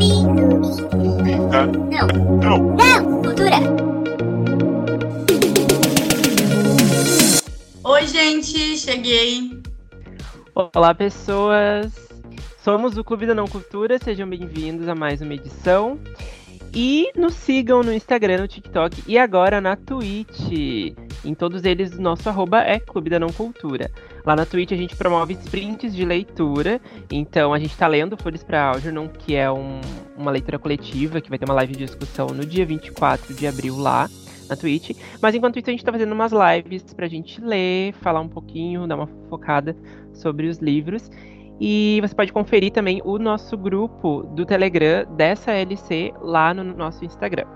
Não. Não. Não. Cultura. Oi, gente, cheguei. Olá, pessoas. Somos o Clube da Não Cultura, sejam bem-vindos a mais uma edição. E nos sigam no Instagram, no TikTok e agora na Twitch. Em todos eles, nosso arroba é Clube da Não Cultura. Lá na Twitch a gente promove sprints de leitura. Então a gente está lendo Folhas para Algernon, que é um, uma leitura coletiva, que vai ter uma live de discussão no dia 24 de abril lá na Twitch. Mas enquanto isso a gente está fazendo umas lives para a gente ler, falar um pouquinho, dar uma focada sobre os livros. E você pode conferir também o nosso grupo do Telegram dessa LC lá no nosso Instagram.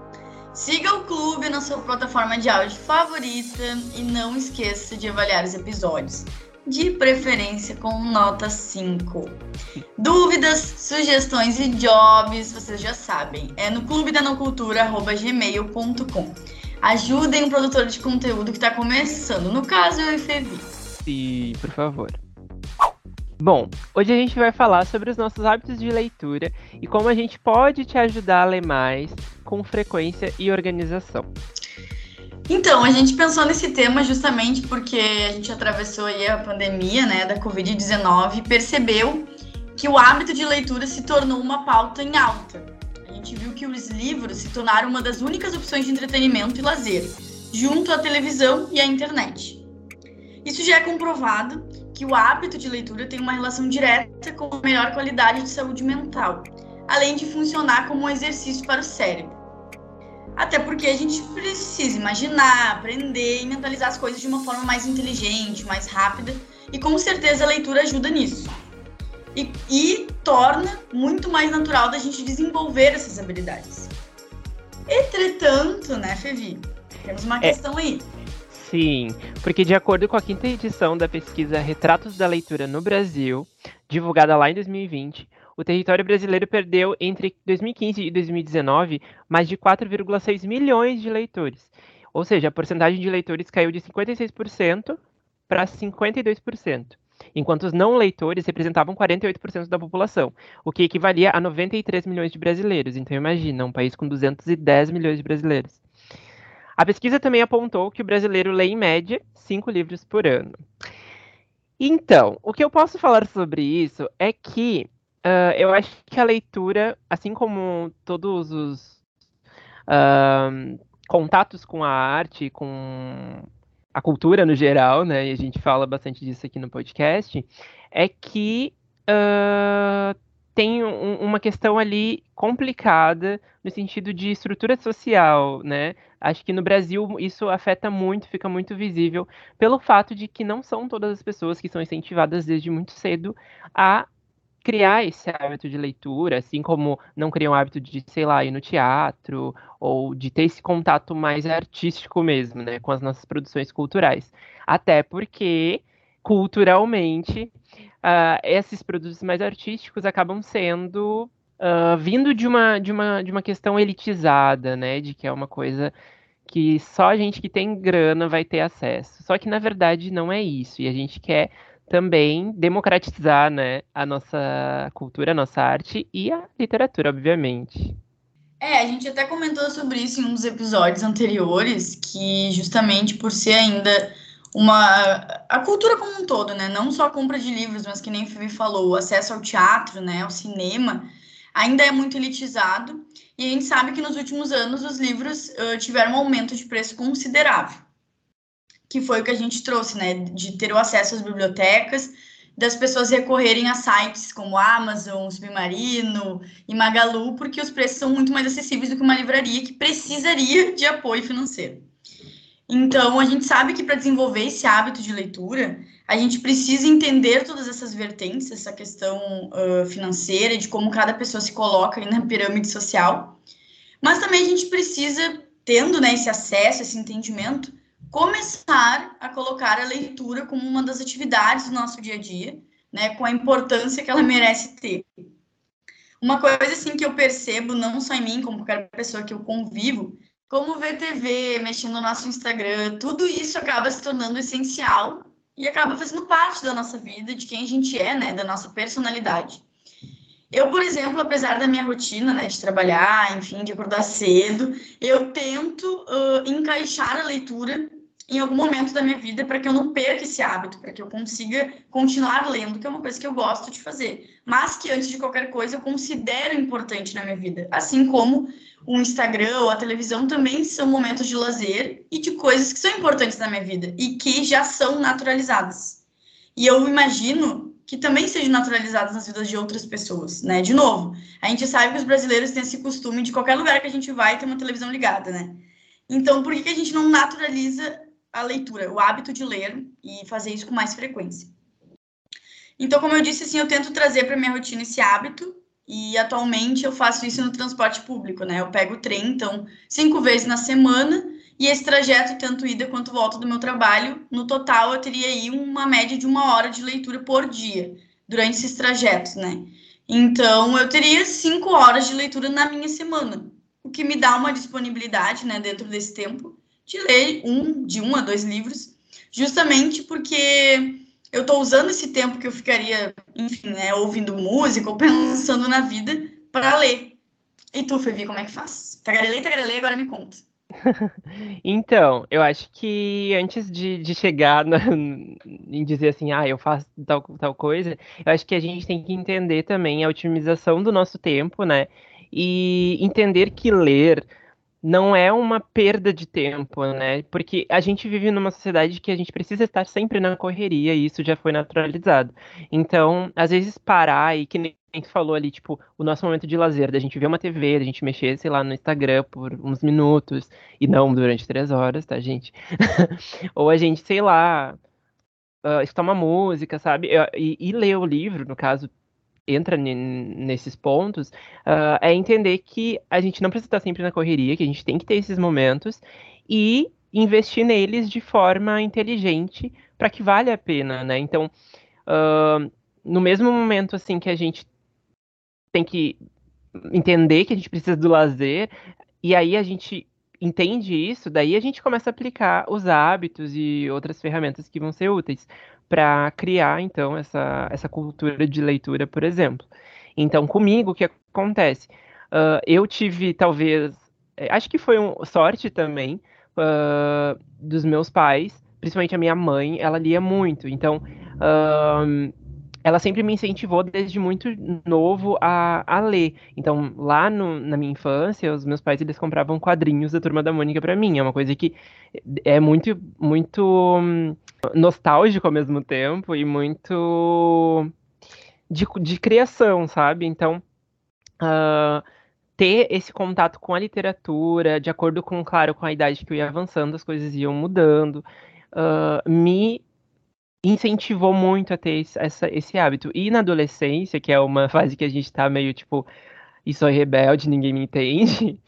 Siga o clube na sua plataforma de áudio favorita e não esqueça de avaliar os episódios, de preferência com nota 5. Dúvidas, sugestões e jobs, vocês já sabem, é no clube da não cultura@gmail.com. Ajudem o produtor de conteúdo que está começando, no caso eu e Fevi. Sim, por favor. Bom, hoje a gente vai falar sobre os nossos hábitos de leitura e como a gente pode te ajudar a ler mais com frequência e organização. Então, a gente pensou nesse tema justamente porque a gente atravessou a pandemia, né, da Covid-19 e percebeu que o hábito de leitura se tornou uma pauta em alta. A gente viu que os livros se tornaram uma das únicas opções de entretenimento e lazer, junto à televisão e à internet. Isso já é comprovado que o hábito de leitura tem uma relação direta com a melhor qualidade de saúde mental, além de funcionar como um exercício para o cérebro. Até porque a gente precisa imaginar, aprender e mentalizar as coisas de uma forma mais inteligente, mais rápida, e com certeza a leitura ajuda nisso. E, e torna muito mais natural da gente desenvolver essas habilidades. Entretanto, né, Fevi? Temos uma é. questão aí. Sim, porque de acordo com a quinta edição da pesquisa Retratos da Leitura no Brasil, divulgada lá em 2020, o território brasileiro perdeu entre 2015 e 2019 mais de 4,6 milhões de leitores. Ou seja, a porcentagem de leitores caiu de 56% para 52%, enquanto os não leitores representavam 48% da população, o que equivalia a 93 milhões de brasileiros. Então imagina, um país com 210 milhões de brasileiros. A pesquisa também apontou que o brasileiro lê, em média, cinco livros por ano. Então, o que eu posso falar sobre isso é que uh, eu acho que a leitura, assim como todos os uh, contatos com a arte, com a cultura no geral, né, e a gente fala bastante disso aqui no podcast, é que uh, tem um, uma questão ali complicada no sentido de estrutura social, né? Acho que no Brasil isso afeta muito, fica muito visível pelo fato de que não são todas as pessoas que são incentivadas desde muito cedo a criar esse hábito de leitura, assim como não criam o hábito de, sei lá, ir no teatro ou de ter esse contato mais artístico mesmo, né, com as nossas produções culturais. Até porque culturalmente uh, esses produtos mais artísticos acabam sendo uh, vindo de uma, de, uma, de uma questão elitizada, né? De que é uma coisa que só a gente que tem grana vai ter acesso. Só que na verdade não é isso. E a gente quer também democratizar né, a nossa cultura, a nossa arte e a literatura, obviamente. É, a gente até comentou sobre isso em dos episódios anteriores, que justamente por ser ainda uma a cultura como um todo, né? Não só a compra de livros, mas que nem o Fivi falou, o acesso ao teatro, né, ao cinema, ainda é muito elitizado. E a gente sabe que nos últimos anos os livros uh, tiveram um aumento de preço considerável, que foi o que a gente trouxe, né, de ter o acesso às bibliotecas, das pessoas recorrerem a sites como Amazon, Submarino e Magalu, porque os preços são muito mais acessíveis do que uma livraria que precisaria de apoio financeiro. Então, a gente sabe que para desenvolver esse hábito de leitura, a gente precisa entender todas essas vertentes, essa questão uh, financeira, de como cada pessoa se coloca na pirâmide social. Mas também a gente precisa, tendo né, esse acesso, esse entendimento, começar a colocar a leitura como uma das atividades do nosso dia a dia, né, com a importância que ela merece ter. Uma coisa assim que eu percebo, não só em mim, como qualquer pessoa que eu convivo, como ver TV, mexendo no nosso Instagram, tudo isso acaba se tornando essencial e acaba fazendo parte da nossa vida, de quem a gente é, né, da nossa personalidade. Eu, por exemplo, apesar da minha rotina, né, de trabalhar, enfim, de acordar cedo, eu tento uh, encaixar a leitura em algum momento da minha vida para que eu não perca esse hábito, para que eu consiga continuar lendo, que é uma coisa que eu gosto de fazer, mas que antes de qualquer coisa eu considero importante na minha vida, assim como o Instagram ou a televisão também são momentos de lazer e de coisas que são importantes na minha vida e que já são naturalizadas. E eu imagino que também sejam naturalizadas nas vidas de outras pessoas, né? De novo, a gente sabe que os brasileiros têm esse costume de qualquer lugar que a gente vai ter uma televisão ligada, né? Então, por que, que a gente não naturaliza a leitura, o hábito de ler e fazer isso com mais frequência? Então, como eu disse, assim, eu tento trazer para minha rotina esse hábito e atualmente eu faço isso no transporte público, né? Eu pego o trem, então, cinco vezes na semana e esse trajeto, tanto ida quanto volta do meu trabalho, no total eu teria aí uma média de uma hora de leitura por dia, durante esses trajetos, né? Então, eu teria cinco horas de leitura na minha semana, o que me dá uma disponibilidade, né, dentro desse tempo, de ler um, de um a dois livros, justamente porque eu estou usando esse tempo que eu ficaria, enfim, né, ouvindo música ou pensando na vida para ler. E tu, Fevi, como é que faz? Tagarelei, tagarelei, agora me conta. Então, eu acho que antes de, de chegar na, em dizer assim, ah, eu faço tal, tal coisa, eu acho que a gente tem que entender também a otimização do nosso tempo, né? E entender que ler não é uma perda de tempo, né? Porque a gente vive numa sociedade que a gente precisa estar sempre na correria e isso já foi naturalizado. Então, às vezes parar e que nem tu falou ali, tipo, o nosso momento de lazer, da gente ver uma TV, da gente mexer, sei lá, no Instagram por uns minutos, e não durante três horas, tá, gente? Ou a gente, sei lá, uh, escutar uma música, sabe? E, e ler o livro, no caso, entra nesses pontos, uh, é entender que a gente não precisa estar sempre na correria, que a gente tem que ter esses momentos e investir neles de forma inteligente para que valha a pena, né? Então, uh, no mesmo momento assim que a gente tem que entender que a gente precisa do lazer, e aí a gente entende isso, daí a gente começa a aplicar os hábitos e outras ferramentas que vão ser úteis para criar, então, essa, essa cultura de leitura, por exemplo. Então, comigo, o que acontece? Uh, eu tive, talvez, é, acho que foi um, sorte também uh, dos meus pais, principalmente a minha mãe, ela lia muito. Então, uh, ela sempre me incentivou desde muito novo a, a ler. Então, lá no, na minha infância, os meus pais eles compravam quadrinhos da Turma da Mônica para mim. É uma coisa que é muito, muito hum, nostálgico ao mesmo tempo e muito de, de criação, sabe? Então, uh, ter esse contato com a literatura, de acordo com, claro, com a idade que eu ia avançando, as coisas iam mudando, uh, me incentivou muito a ter esse, essa, esse hábito. E na adolescência, que é uma fase que a gente tá meio tipo, e sou rebelde, ninguém me entende.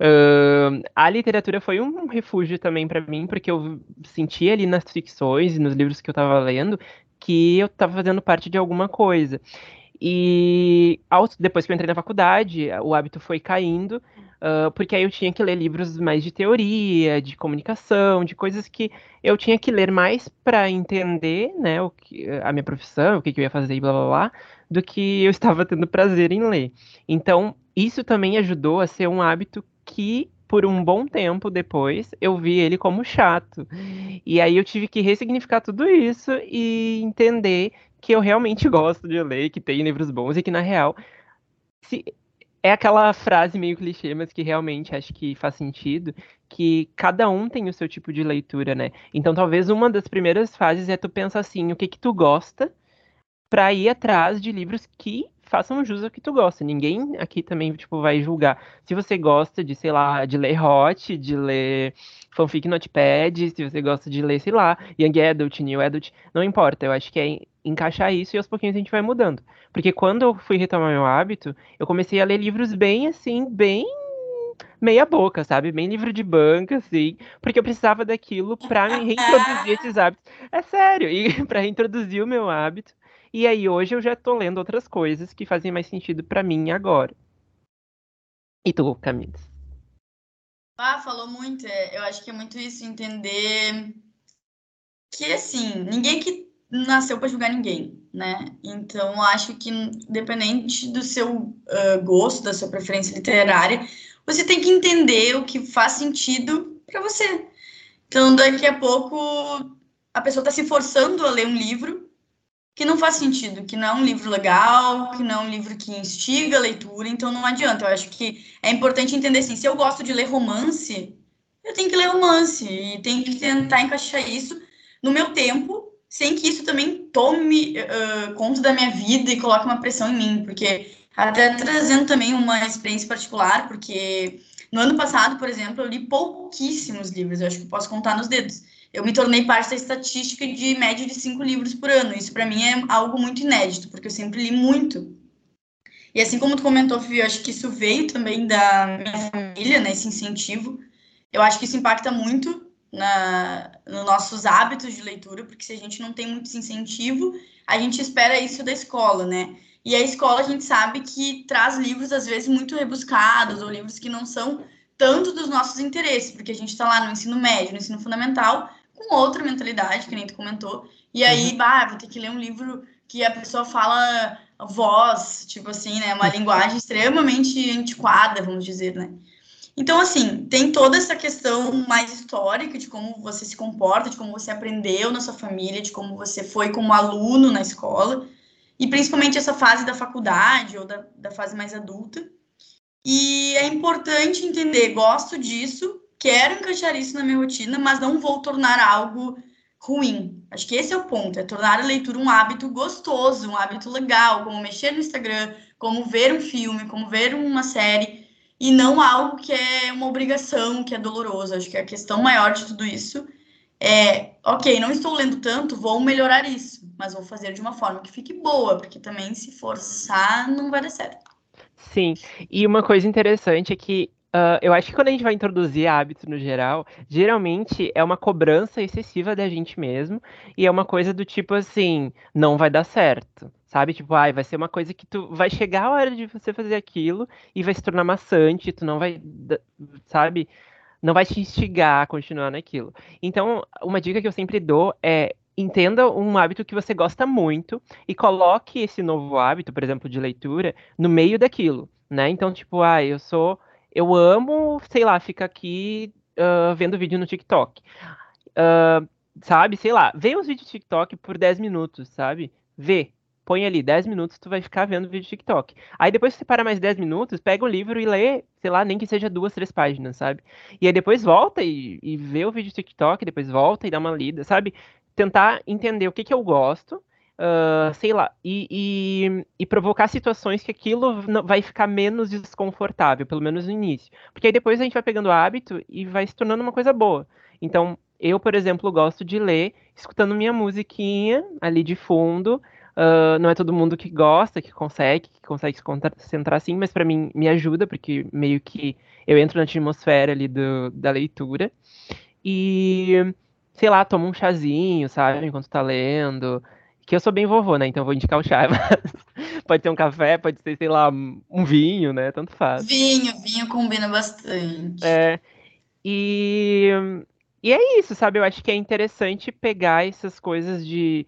Uh, a literatura foi um refúgio também para mim, porque eu sentia ali nas ficções e nos livros que eu estava lendo que eu estava fazendo parte de alguma coisa. E depois que eu entrei na faculdade, o hábito foi caindo, uh, porque aí eu tinha que ler livros mais de teoria, de comunicação, de coisas que eu tinha que ler mais para entender né, o que, a minha profissão, o que, que eu ia fazer e blá blá blá, do que eu estava tendo prazer em ler. Então, isso também ajudou a ser um hábito que por um bom tempo depois, eu vi ele como chato. E aí eu tive que ressignificar tudo isso e entender que eu realmente gosto de ler, que tem livros bons e que, na real, se, é aquela frase meio clichê, mas que realmente acho que faz sentido, que cada um tem o seu tipo de leitura, né? Então, talvez uma das primeiras fases é tu pensar assim, o que que tu gosta, para ir atrás de livros que façam jus ao que tu gosta. Ninguém aqui também, tipo, vai julgar. Se você gosta de, sei lá, de ler hot, de ler fanfic notepad, se você gosta de ler, sei lá, young adult, new adult, não importa. Eu acho que é encaixar isso e aos pouquinhos a gente vai mudando. Porque quando eu fui retomar meu hábito, eu comecei a ler livros bem assim, bem meia boca, sabe? Bem livro de banca, assim, porque eu precisava daquilo para me reintroduzir esses hábitos. É sério, e para reintroduzir o meu hábito. E aí hoje eu já tô lendo outras coisas que fazem mais sentido para mim agora. E tu, Camila? Ah, falou muito. É, eu acho que é muito isso, entender que, assim, ninguém que nasceu para julgar ninguém, né? Então, acho que, independente do seu uh, gosto, da sua preferência literária, você tem que entender o que faz sentido para você. Então, daqui a pouco, a pessoa está se forçando a ler um livro que não faz sentido, que não é um livro legal, que não é um livro que instiga a leitura, então não adianta. Eu acho que é importante entender assim, se eu gosto de ler romance, eu tenho que ler romance e tenho que tentar encaixar isso no meu tempo, sem que isso também tome uh, conta da minha vida e coloque uma pressão em mim, porque até trazendo também uma experiência particular, porque no ano passado, por exemplo, eu li pouquíssimos livros, eu acho que posso contar nos dedos eu me tornei parte da estatística de média de cinco livros por ano. Isso para mim é algo muito inédito, porque eu sempre li muito. E assim como tu comentou, Fio, eu acho que isso veio também da minha família, né, esse incentivo. Eu acho que isso impacta muito na, nos nossos hábitos de leitura, porque se a gente não tem muito incentivo, a gente espera isso da escola, né? E a escola a gente sabe que traz livros às vezes muito rebuscados ou livros que não são tanto dos nossos interesses, porque a gente está lá no ensino médio, no ensino fundamental, com outra mentalidade, que nem tu comentou. E aí, uhum. bah, vou ter que ler um livro que a pessoa fala voz, tipo assim, né? Uma linguagem extremamente antiquada, vamos dizer, né? Então, assim, tem toda essa questão mais histórica de como você se comporta, de como você aprendeu na sua família, de como você foi como aluno na escola, e principalmente essa fase da faculdade ou da, da fase mais adulta. E é importante entender, gosto disso, quero encaixar isso na minha rotina, mas não vou tornar algo ruim. Acho que esse é o ponto, é tornar a leitura um hábito gostoso, um hábito legal, como mexer no Instagram, como ver um filme, como ver uma série, e não algo que é uma obrigação, que é doloroso. Acho que a questão maior de tudo isso é, ok, não estou lendo tanto, vou melhorar isso, mas vou fazer de uma forma que fique boa, porque também se forçar não vai dar certo. Sim, e uma coisa interessante é que Uh, eu acho que quando a gente vai introduzir hábito no geral, geralmente é uma cobrança excessiva da gente mesmo, e é uma coisa do tipo assim, não vai dar certo, sabe? Tipo, ai, vai ser uma coisa que tu vai chegar a hora de você fazer aquilo e vai se tornar maçante, tu não vai, sabe? Não vai te instigar a continuar naquilo. Então, uma dica que eu sempre dou é entenda um hábito que você gosta muito e coloque esse novo hábito, por exemplo, de leitura, no meio daquilo, né? Então, tipo, ah, eu sou eu amo, sei lá, ficar aqui uh, vendo vídeo no TikTok. Uh, sabe, sei lá, vê os vídeos TikTok por 10 minutos, sabe? Vê. Põe ali 10 minutos, tu vai ficar vendo vídeo TikTok. Aí depois você para mais 10 minutos, pega o livro e lê, sei lá, nem que seja duas, três páginas, sabe? E aí depois volta e, e vê o vídeo TikTok, depois volta e dá uma lida, sabe? Tentar entender o que, que eu gosto, uh, sei lá, e, e, e, provocar situações que aquilo vai ficar menos desconfortável, pelo menos no início. Porque aí depois a gente vai pegando hábito e vai se tornando uma coisa boa. Então, eu, por exemplo, gosto de ler escutando minha musiquinha ali de fundo. Uh, não é todo mundo que gosta, que consegue, que consegue se concentrar assim, mas para mim me ajuda, porque meio que eu entro na atmosfera ali do, da leitura. E, sei lá, tomo um chazinho, sabe, enquanto tá lendo. Que eu sou bem vovô, né? Então vou indicar o chá. pode ser um café, pode ser, sei lá, um vinho, né? Tanto faz. Vinho, vinho combina bastante. É. E, e é isso, sabe? Eu acho que é interessante pegar essas coisas de.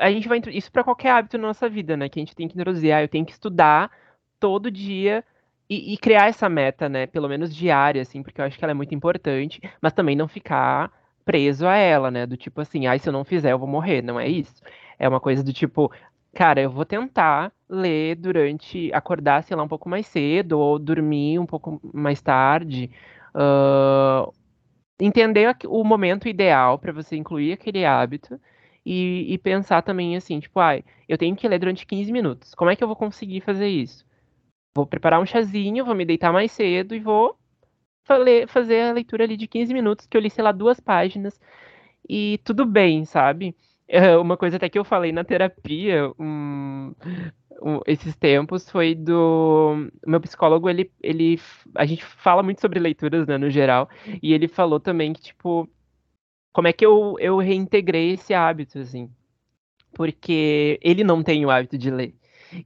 A gente vai. Isso para qualquer hábito na nossa vida, né? Que a gente tem que introduzir. Ah, eu tenho que estudar todo dia. E, e, criar essa meta, né? Pelo menos diária, assim, porque eu acho que ela é muito importante, mas também não ficar preso a ela, né? Do tipo assim, ah, se eu não fizer, eu vou morrer. Não é isso. É uma coisa do tipo, cara, eu vou tentar ler durante, acordar, sei lá, um pouco mais cedo, ou dormir um pouco mais tarde. Uh, entender o momento ideal para você incluir aquele hábito. E, e, pensar também assim, tipo, ai, ah, eu tenho que ler durante 15 minutos. Como é que eu vou conseguir fazer isso? Vou preparar um chazinho, vou me deitar mais cedo e vou fazer a leitura ali de 15 minutos, que eu li, sei lá, duas páginas. E tudo bem, sabe? É, uma coisa até que eu falei na terapia um, um, esses tempos foi do meu psicólogo ele, ele a gente fala muito sobre leituras né, no geral e ele falou também que tipo como é que eu, eu reintegrei esse hábito assim porque ele não tem o hábito de ler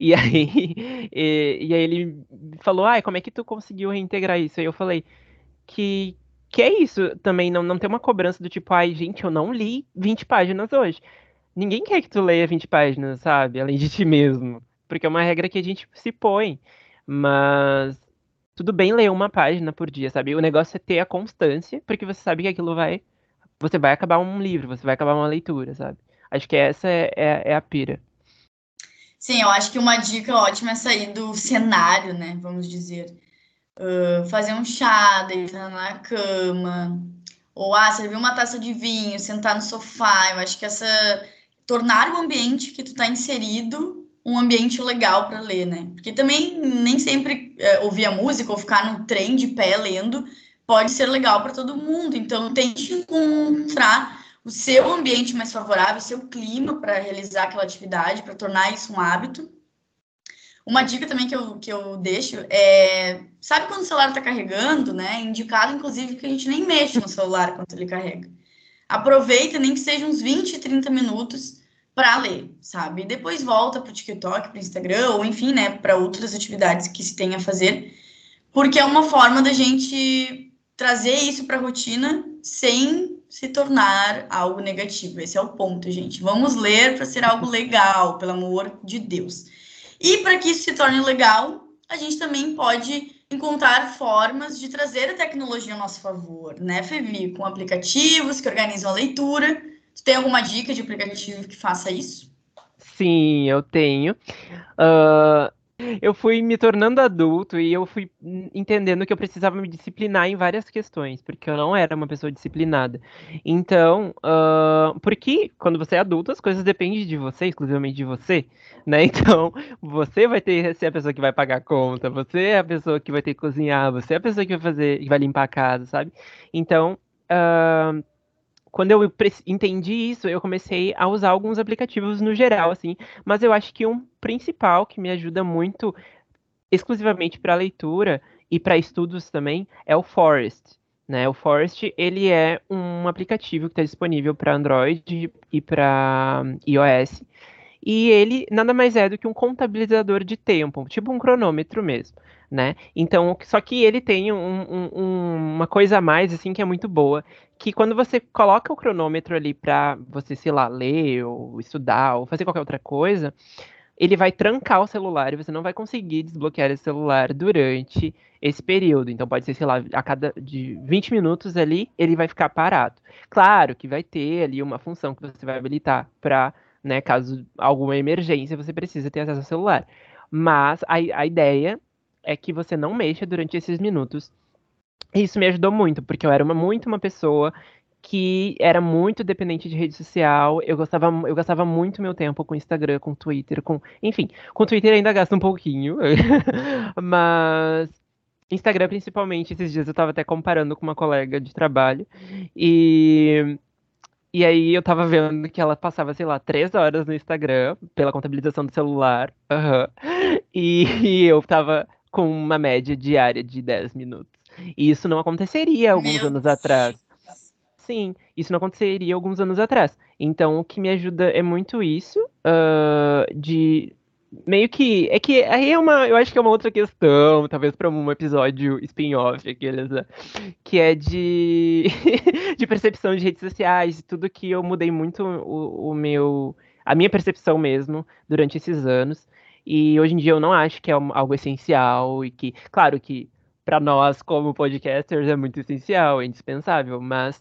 e aí e, e aí ele falou ah como é que tu conseguiu reintegrar isso aí eu falei que que é isso também, não, não tem uma cobrança do tipo, ai, gente, eu não li 20 páginas hoje. ninguém quer que tu leia 20 páginas, sabe? Além de ti mesmo. Porque é uma regra que a gente se põe. Mas tudo bem ler uma página por dia, sabe? O negócio é ter a constância, porque você sabe que aquilo vai. Você vai acabar um livro, você vai acabar uma leitura, sabe? Acho que essa é, é, é a pira. Sim, eu acho que uma dica ótima é sair do cenário, né? Vamos dizer. Uh, fazer um chá, deitar na cama, ou ah, servir uma taça de vinho, sentar no sofá. Eu acho que essa tornar o ambiente que tu está inserido um ambiente legal para ler, né? Porque também nem sempre é, ouvir a música ou ficar no trem de pé lendo pode ser legal para todo mundo. Então, tente encontrar o seu ambiente mais favorável, o seu clima para realizar aquela atividade, para tornar isso um hábito. Uma dica também que eu, que eu deixo é. Sabe quando o celular está carregando, né? Indicado, inclusive, que a gente nem mexe no celular quando ele carrega. Aproveita, nem que seja uns 20, 30 minutos para ler, sabe? E depois volta para o TikTok, para o Instagram, ou enfim, né, para outras atividades que se tem a fazer, porque é uma forma da gente trazer isso para a rotina sem se tornar algo negativo. Esse é o ponto, gente. Vamos ler para ser algo legal, pelo amor de Deus. E para que isso se torne legal, a gente também pode encontrar formas de trazer a tecnologia a nosso favor, né, Fevi? Com aplicativos que organizam a leitura. Tu tem alguma dica de aplicativo que faça isso? Sim, eu tenho. Uh, eu fui me tornando adulto e eu fui entendendo que eu precisava me disciplinar em várias questões, porque eu não era uma pessoa disciplinada. Então, uh, porque quando você é adulto, as coisas dependem de você, exclusivamente de você, né? Então, você vai ter ser a pessoa que vai pagar a conta, você é a pessoa que vai ter que cozinhar, você é a pessoa que vai fazer, que vai limpar a casa, sabe? Então, uh, quando eu entendi isso, eu comecei a usar alguns aplicativos no geral, assim. Mas eu acho que um principal que me ajuda muito, exclusivamente para leitura e para estudos também, é o Forest. Né? O Forest ele é um aplicativo que está disponível para Android e para iOS. E ele nada mais é do que um contabilizador de tempo, tipo um cronômetro mesmo né? Então, só que ele tem um, um, uma coisa a mais, assim, que é muito boa, que quando você coloca o cronômetro ali para você, sei lá, ler ou estudar ou fazer qualquer outra coisa, ele vai trancar o celular e você não vai conseguir desbloquear esse celular durante esse período. Então pode ser, sei lá, a cada de 20 minutos ali, ele vai ficar parado. Claro que vai ter ali uma função que você vai habilitar para, né, caso alguma emergência, você precisa ter acesso ao celular. Mas a, a ideia é que você não mexa durante esses minutos. Isso me ajudou muito, porque eu era uma, muito uma pessoa que era muito dependente de rede social. Eu gostava, eu gastava muito meu tempo com Instagram, com Twitter, com. Enfim, com Twitter ainda gasto um pouquinho. mas. Instagram, principalmente, esses dias eu tava até comparando com uma colega de trabalho. E. E aí eu tava vendo que ela passava, sei lá, três horas no Instagram pela contabilização do celular. Uhum. E, e eu tava com uma média diária de 10 minutos. E isso não aconteceria alguns Meu anos Deus. atrás. Sim, isso não aconteceria alguns anos atrás. Então, o que me ajuda é muito isso, uh, de meio que é que aí é uma, eu acho que é uma outra questão, talvez para um episódio spin-off aqueles, né? que é de de percepção de redes sociais, tudo que eu mudei muito o, o meu a minha percepção mesmo durante esses anos. E hoje em dia eu não acho que é algo essencial e que, claro que para nós como podcasters é muito essencial, é indispensável, mas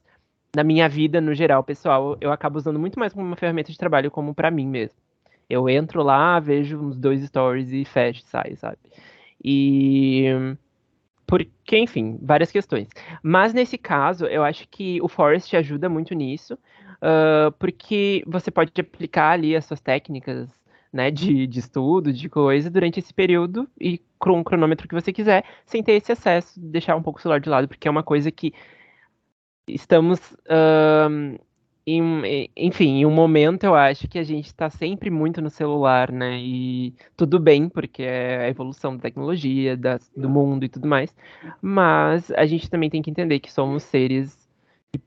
na minha vida no geral, pessoal, eu acabo usando muito mais como uma ferramenta de trabalho como para mim mesmo. Eu entro lá, vejo uns dois stories e fecho, sai, sabe? E porque, enfim, várias questões. Mas nesse caso, eu acho que o Forest ajuda muito nisso, uh, porque você pode aplicar ali as suas técnicas né, de, de estudo, de coisa, durante esse período e com o cronômetro que você quiser, sem ter esse acesso, deixar um pouco o celular de lado, porque é uma coisa que estamos, uh, em, enfim, em um momento eu acho que a gente está sempre muito no celular, né, e tudo bem, porque é a evolução da tecnologia, da, do mundo e tudo mais, mas a gente também tem que entender que somos seres que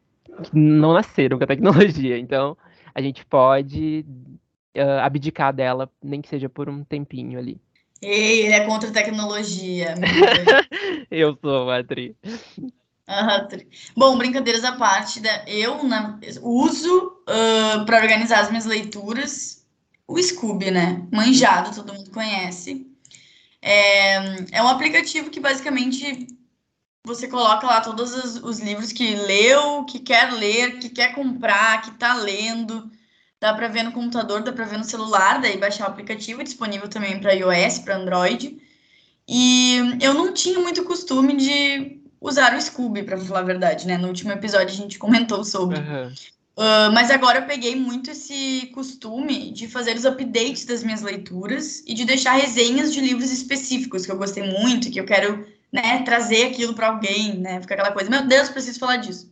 não nasceram com a tecnologia, então a gente pode uh, abdicar dela, nem que seja por um tempinho ali. Ei, ele é contra a tecnologia. eu sou, Adri. Bom, brincadeiras à parte, né? eu na, uso uh, para organizar as minhas leituras o Scooby, né? Manjado, todo mundo conhece. É, é um aplicativo que basicamente você coloca lá todos os, os, livros que leu, que quer ler, que quer comprar, que está lendo. Dá para ver no computador, dá para ver no celular, daí baixar o aplicativo, disponível também para iOS, para Android. E eu não tinha muito costume de usar o Scooby, para falar a verdade, né? No último episódio a gente comentou sobre. Uhum. Uh, mas agora eu peguei muito esse costume de fazer os updates das minhas leituras e de deixar resenhas de livros específicos que eu gostei muito, que eu quero né, trazer aquilo para alguém, né? Fica aquela coisa, meu Deus, preciso falar disso.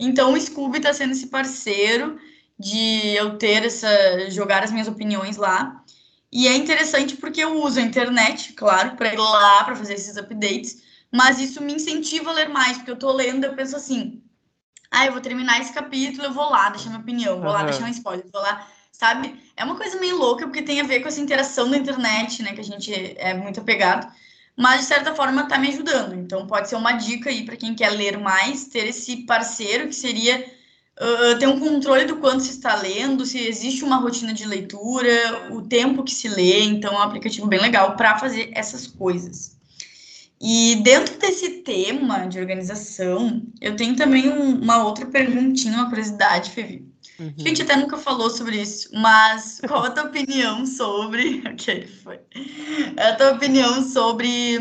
Então o Scooby está sendo esse parceiro de eu ter essa jogar as minhas opiniões lá. E é interessante porque eu uso a internet, claro, para ir lá para fazer esses updates, mas isso me incentiva a ler mais, porque eu estou lendo, eu penso assim, ah, eu vou terminar esse capítulo, eu vou lá deixar minha opinião, vou uhum. lá deixar um spoiler, vou lá, sabe? É uma coisa meio louca, porque tem a ver com essa interação da internet, né, que a gente é muito apegado mas de certa forma está me ajudando. Então pode ser uma dica aí para quem quer ler mais, ter esse parceiro que seria uh, ter um controle do quanto se está lendo, se existe uma rotina de leitura, o tempo que se lê. Então é um aplicativo bem legal para fazer essas coisas. E dentro desse tema de organização, eu tenho também um, uma outra perguntinha, uma curiosidade, Fevi. Uhum. A gente até nunca falou sobre isso, mas qual a tua opinião sobre. Ok, foi. A tua opinião sobre.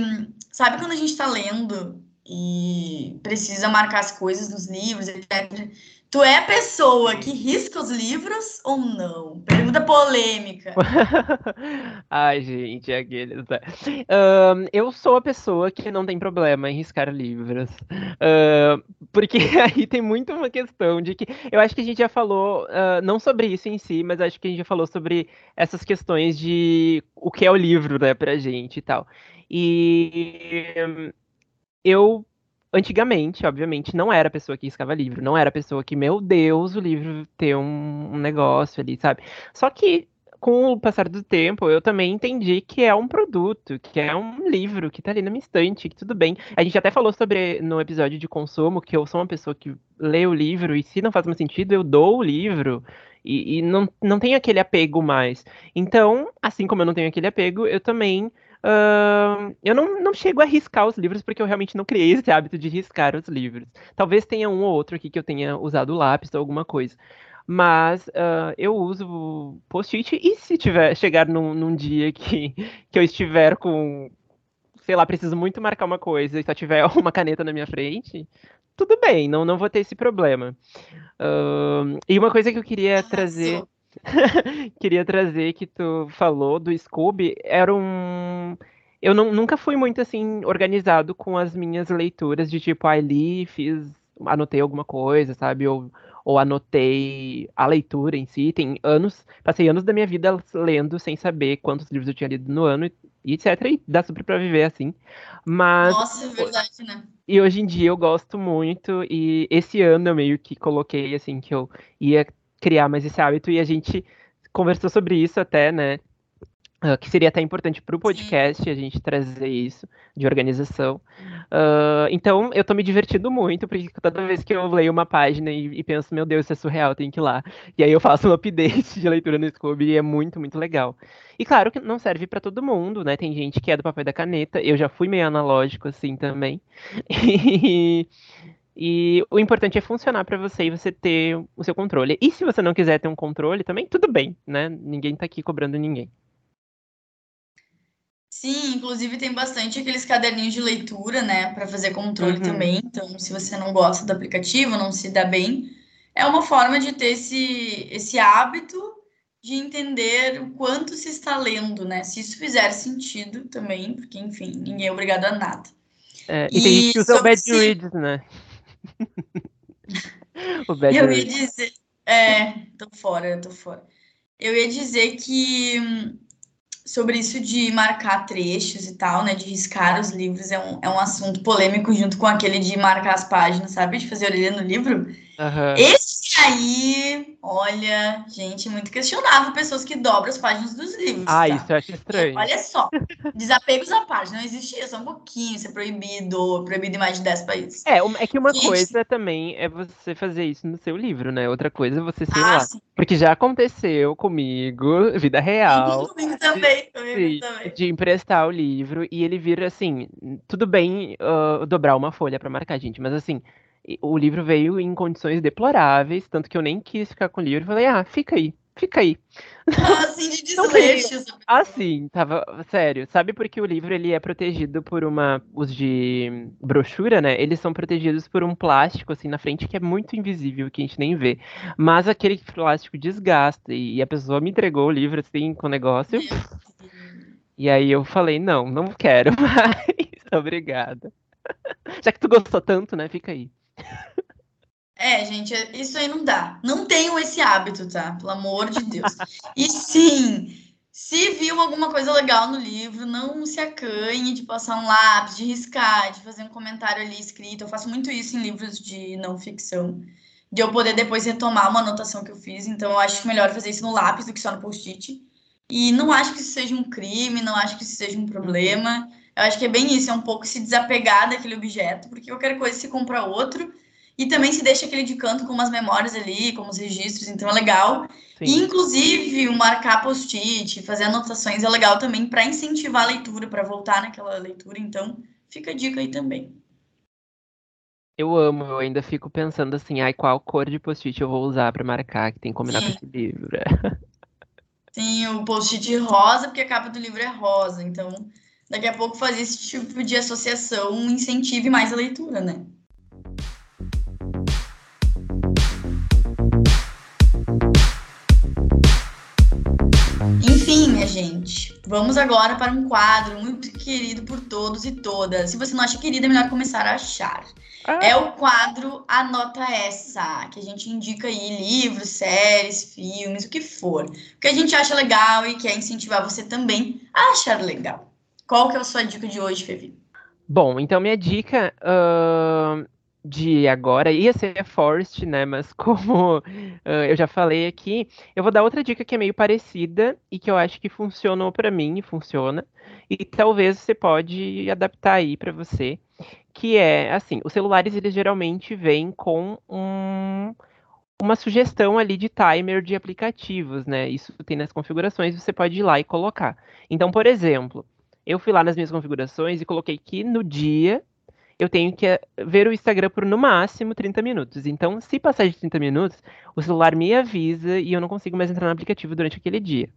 Sabe quando a gente está lendo e precisa marcar as coisas nos livros, etc. Tu é a pessoa que risca os livros ou não? Pergunta polêmica. Ai, gente, é aqueles. Uh, eu sou a pessoa que não tem problema em riscar livros. Uh, porque aí tem muito uma questão de que. Eu acho que a gente já falou, uh, não sobre isso em si, mas acho que a gente já falou sobre essas questões de o que é o livro, né, pra gente e tal. E eu antigamente, obviamente, não era a pessoa que riscava livro, não era a pessoa que, meu Deus, o livro tem um, um negócio ali, sabe? Só que com o passar do tempo, eu também entendi que é um produto, que é um livro que tá ali na minha estante, que tudo bem. A gente até falou sobre no episódio de consumo que eu sou uma pessoa que lê o livro e se não faz mais sentido, eu dou o livro e, e não, não tenho aquele apego mais. Então, assim como eu não tenho aquele apego, eu também Uh, eu não, não chego a riscar os livros porque eu realmente não criei esse hábito de riscar os livros. Talvez tenha um ou outro aqui que eu tenha usado lápis ou alguma coisa. Mas uh, eu uso post-it e se tiver chegar num, num, dia que, que eu estiver com, sei lá, preciso muito marcar uma coisa e só tiver uma caneta na minha frente, tudo bem, não, não vou ter esse problema. Uh, e uma coisa que eu queria trazer. queria trazer que tu falou do Scooby, era um. Eu não, nunca fui muito assim organizado com as minhas leituras de tipo, ah, li, fiz, anotei alguma coisa, sabe? Ou, ou anotei a leitura em si. Tem anos, passei anos da minha vida lendo sem saber quantos livros eu tinha lido no ano e etc. E dá super pra viver assim. Mas. Nossa, é verdade, né? E hoje em dia eu gosto muito, e esse ano eu meio que coloquei assim que eu ia criar mais esse hábito e a gente conversou sobre isso até, né? Uh, que seria até importante para o podcast a gente trazer isso de organização. Uh, então, eu estou me divertindo muito, porque toda vez que eu leio uma página e, e, penso, meu Deus, isso é surreal, tem que ir lá. E aí eu faço um update de leitura no Scooby e é muito, muito legal. E claro que não serve para todo mundo, né? Tem gente que é do papel da caneta, eu já fui meio analógico assim também. E, e o importante é funcionar para você e você ter o seu controle. E se você não quiser ter um controle também, tudo bem, né? Ninguém tá aqui cobrando ninguém. Sim, inclusive tem bastante aqueles caderninhos de leitura, né, para fazer controle uhum. também. Então, se você não gosta do aplicativo, não se dá bem, é uma forma de ter esse, esse hábito de entender o quanto se está lendo, né? Se isso fizer sentido também, porque, enfim, ninguém é obrigado a nada. É, e, e tem gente que usa o Bad Reads, né? o bad eu ia dizer. É, tô fora, tô fora. Eu ia dizer que sobre isso de marcar trechos e tal, né? De riscar os livros, é um, é um assunto polêmico junto com aquele de marcar as páginas, sabe? De fazer orelha no livro. Uhum. Esse aí, olha, gente, muito questionável pessoas que dobram as páginas dos livros. Ah, tá? isso eu acho estranho. Olha só, desapegos à parte, não existia, só um pouquinho, isso é proibido, proibido em mais de 10 países. É, é que uma Gente. coisa também é você fazer isso no seu livro, né? Outra coisa é você, sei Ah, lá. sim. Porque já aconteceu comigo, vida real. Comigo também, comigo Sim, também. de emprestar o livro e ele vir assim, tudo bem ah, dobrar uma folha pra marcar, gente, mas assim, o livro veio em condições deploráveis, tanto que eu nem quis ficar com o livro, falei, ah, fica aí, fica aí. Assim, de desleixo. Assim, tava, sério, sabe porque o livro ele é protegido por uma, os de brochura, né, eles são protegidos por um plástico assim na frente que é muito invisível, que a gente nem vê, mas aquele plástico desgasta e, a pessoa me entregou o livro assim com o negócio. E aí eu falei, não, não quero mais. Obrigada. Já que tu gostou tanto, né? Fica aí. É, gente, isso aí não dá. Não tenham esse hábito, tá? Pelo amor de Deus. E sim, se viu alguma coisa legal no livro, não se acanhe de passar um lápis, de riscar, de fazer um comentário ali escrito. Eu faço muito isso em livros de não ficção. De eu poder depois retomar uma anotação que eu fiz. Então, eu acho melhor fazer isso no lápis do que só no post-it. E não acho que isso seja um crime, não acho que isso seja um problema. Eu acho que é bem isso, é um pouco se desapegar daquele objeto, porque qualquer coisa se compra outro. E também se deixa aquele de canto com umas memórias ali, com os registros, então é legal. E, Sim. inclusive, o marcar post-it, fazer anotações é legal também para incentivar a leitura, para voltar naquela leitura. Então, fica a dica aí também. Eu amo, eu ainda fico pensando assim, ai, qual cor de post-it eu vou usar pra marcar, que tem que combinar com Sim. esse livro. Tem o post-it rosa, porque a capa do livro é rosa. Então, daqui a pouco fazer esse tipo de associação incentive mais a leitura, né? Enfim, minha gente, vamos agora para um quadro muito querido por todos e todas. Se você não acha querido, é melhor começar a achar. Ah, É o quadro Anota Essa, que a gente indica aí livros, séries, filmes, o que for. O que a gente acha legal e quer incentivar você também a achar legal. Qual que é a sua dica de hoje, Fevi? Bom, então minha dica ahn, de agora ia ser a Forest, né? Mas como ah, eu já falei aqui, eu vou dar outra dica que é meio parecida e que eu acho que funcionou pra mim e funciona. E talvez você pode adaptar aí pra você, que é assim, os celulares eles geralmente vêm com um- uma sugestão ali de timer de aplicativos, né? Isso tem nas configurações, você pode ir lá e colocar. Então, por exemplo, eu fui lá nas minhas configurações e coloquei que no dia eu tenho que eh, ver o Instagram por no máximo 30 minutos. Então, se passar de 30 minutos, o celular me avisa e eu não consigo mais entrar no aplicativo durante aquele dia.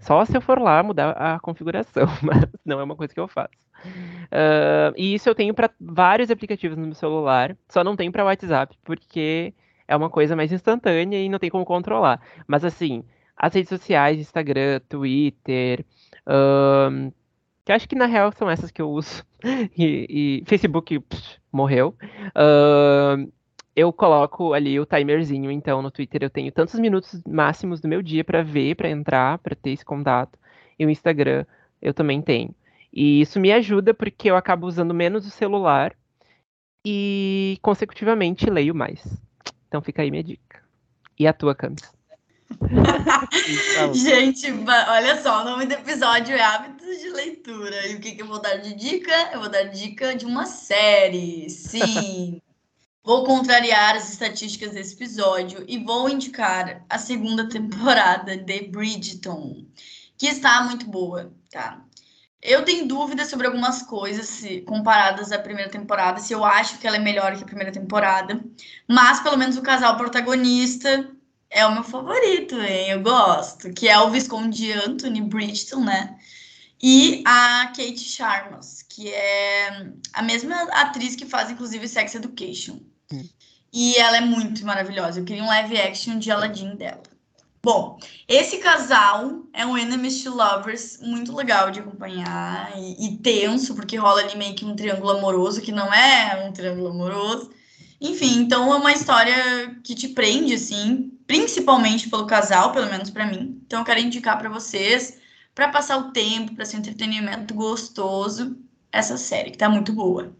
Só se eu for lá mudar a configuração, mas não é uma coisa que eu faço. Ah, e isso eu tenho para vários aplicativos no meu celular, só não tenho para WhatsApp, porque é uma coisa mais instantânea e não tem como controlar. Mas assim, as redes sociais, Instagram, Twitter, ahn, que acho que na real são essas que eu uso, e, e Facebook pff, morreu. ahn, eu coloco ali o timerzinho, então no Twitter eu tenho tantos minutos máximos do meu dia para ver, para entrar, para ter esse contato. E o Instagram eu também tenho. E isso me ajuda porque eu acabo usando menos o celular e consecutivamente leio mais. Então fica aí minha dica. E a tua, Camis? Fala. Gente, olha só, o nome do episódio é Hábitos de Leitura. E o que, que eu vou dar de dica? Eu vou dar dica de uma série. Sim. vou contrariar as estatísticas desse episódio e vou indicar a segunda temporada de Bridgerton, que está muito boa, tá? Eu tenho dúvidas sobre algumas coisas se- comparadas à primeira temporada, se eu acho que ela é melhor que a primeira temporada, mas pelo menos o casal protagonista é o meu favorito, hein? Eu gosto. Que é o Visconde Anthony Bridgeton, né? E a Kate Sharmas, que é a mesma atriz que faz, inclusive, Sex Education. Hum. E ela é muito maravilhosa. Eu queria um live action de Aladdin dela. Bom, esse casal é um enemies to lovers muito legal de acompanhar e, e tenso, porque rola ali meio que um triângulo amoroso, que não é um triângulo amoroso. Enfim, então é uma história que te prende, assim, principalmente pelo casal, pelo menos pra mim. Então eu quero indicar pra vocês, pra passar o tempo, pra ser um entretenimento gostoso, essa série, que tá muito boa.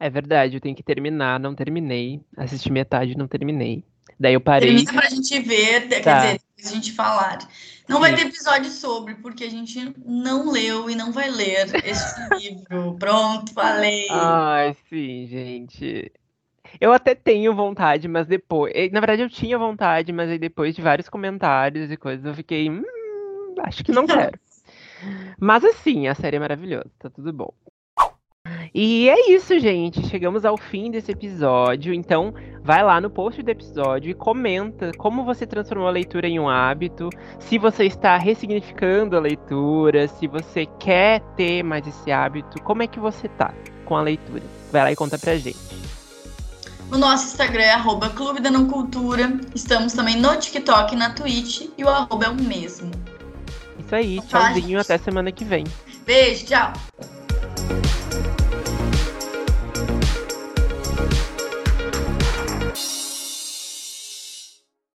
É verdade, eu tenho que terminar, não terminei. Assisti metade, não terminei. Daí eu parei. Termina pra gente ver, quer Tá. dizer, a gente falar. Não vai ter episódio sobre, porque a gente não leu e não vai ler este livro. Pronto, falei. Ai, sim, gente. Eu até tenho vontade, mas depois. eh, Na verdade, eu tinha vontade, mas aí depois de vários comentários e coisas, eu fiquei. Hum, acho que não quero. Mas assim, a série é maravilhosa, tá tudo bom. E é isso, gente. Chegamos ao fim desse episódio. Então, vai lá no post do episódio e comenta como você transformou a leitura em um hábito, se você está ressignificando a leitura, se você quer ter mais esse hábito, como é que você tá com a leitura? Vai lá e conta pra gente. O nosso Instagram é arroba Clube da Não Cultura. Estamos também no TikTok e na Twitch. E o arroba é o mesmo. Isso aí, Tá, tchauzinho, até semana que vem. Beijo, tchau.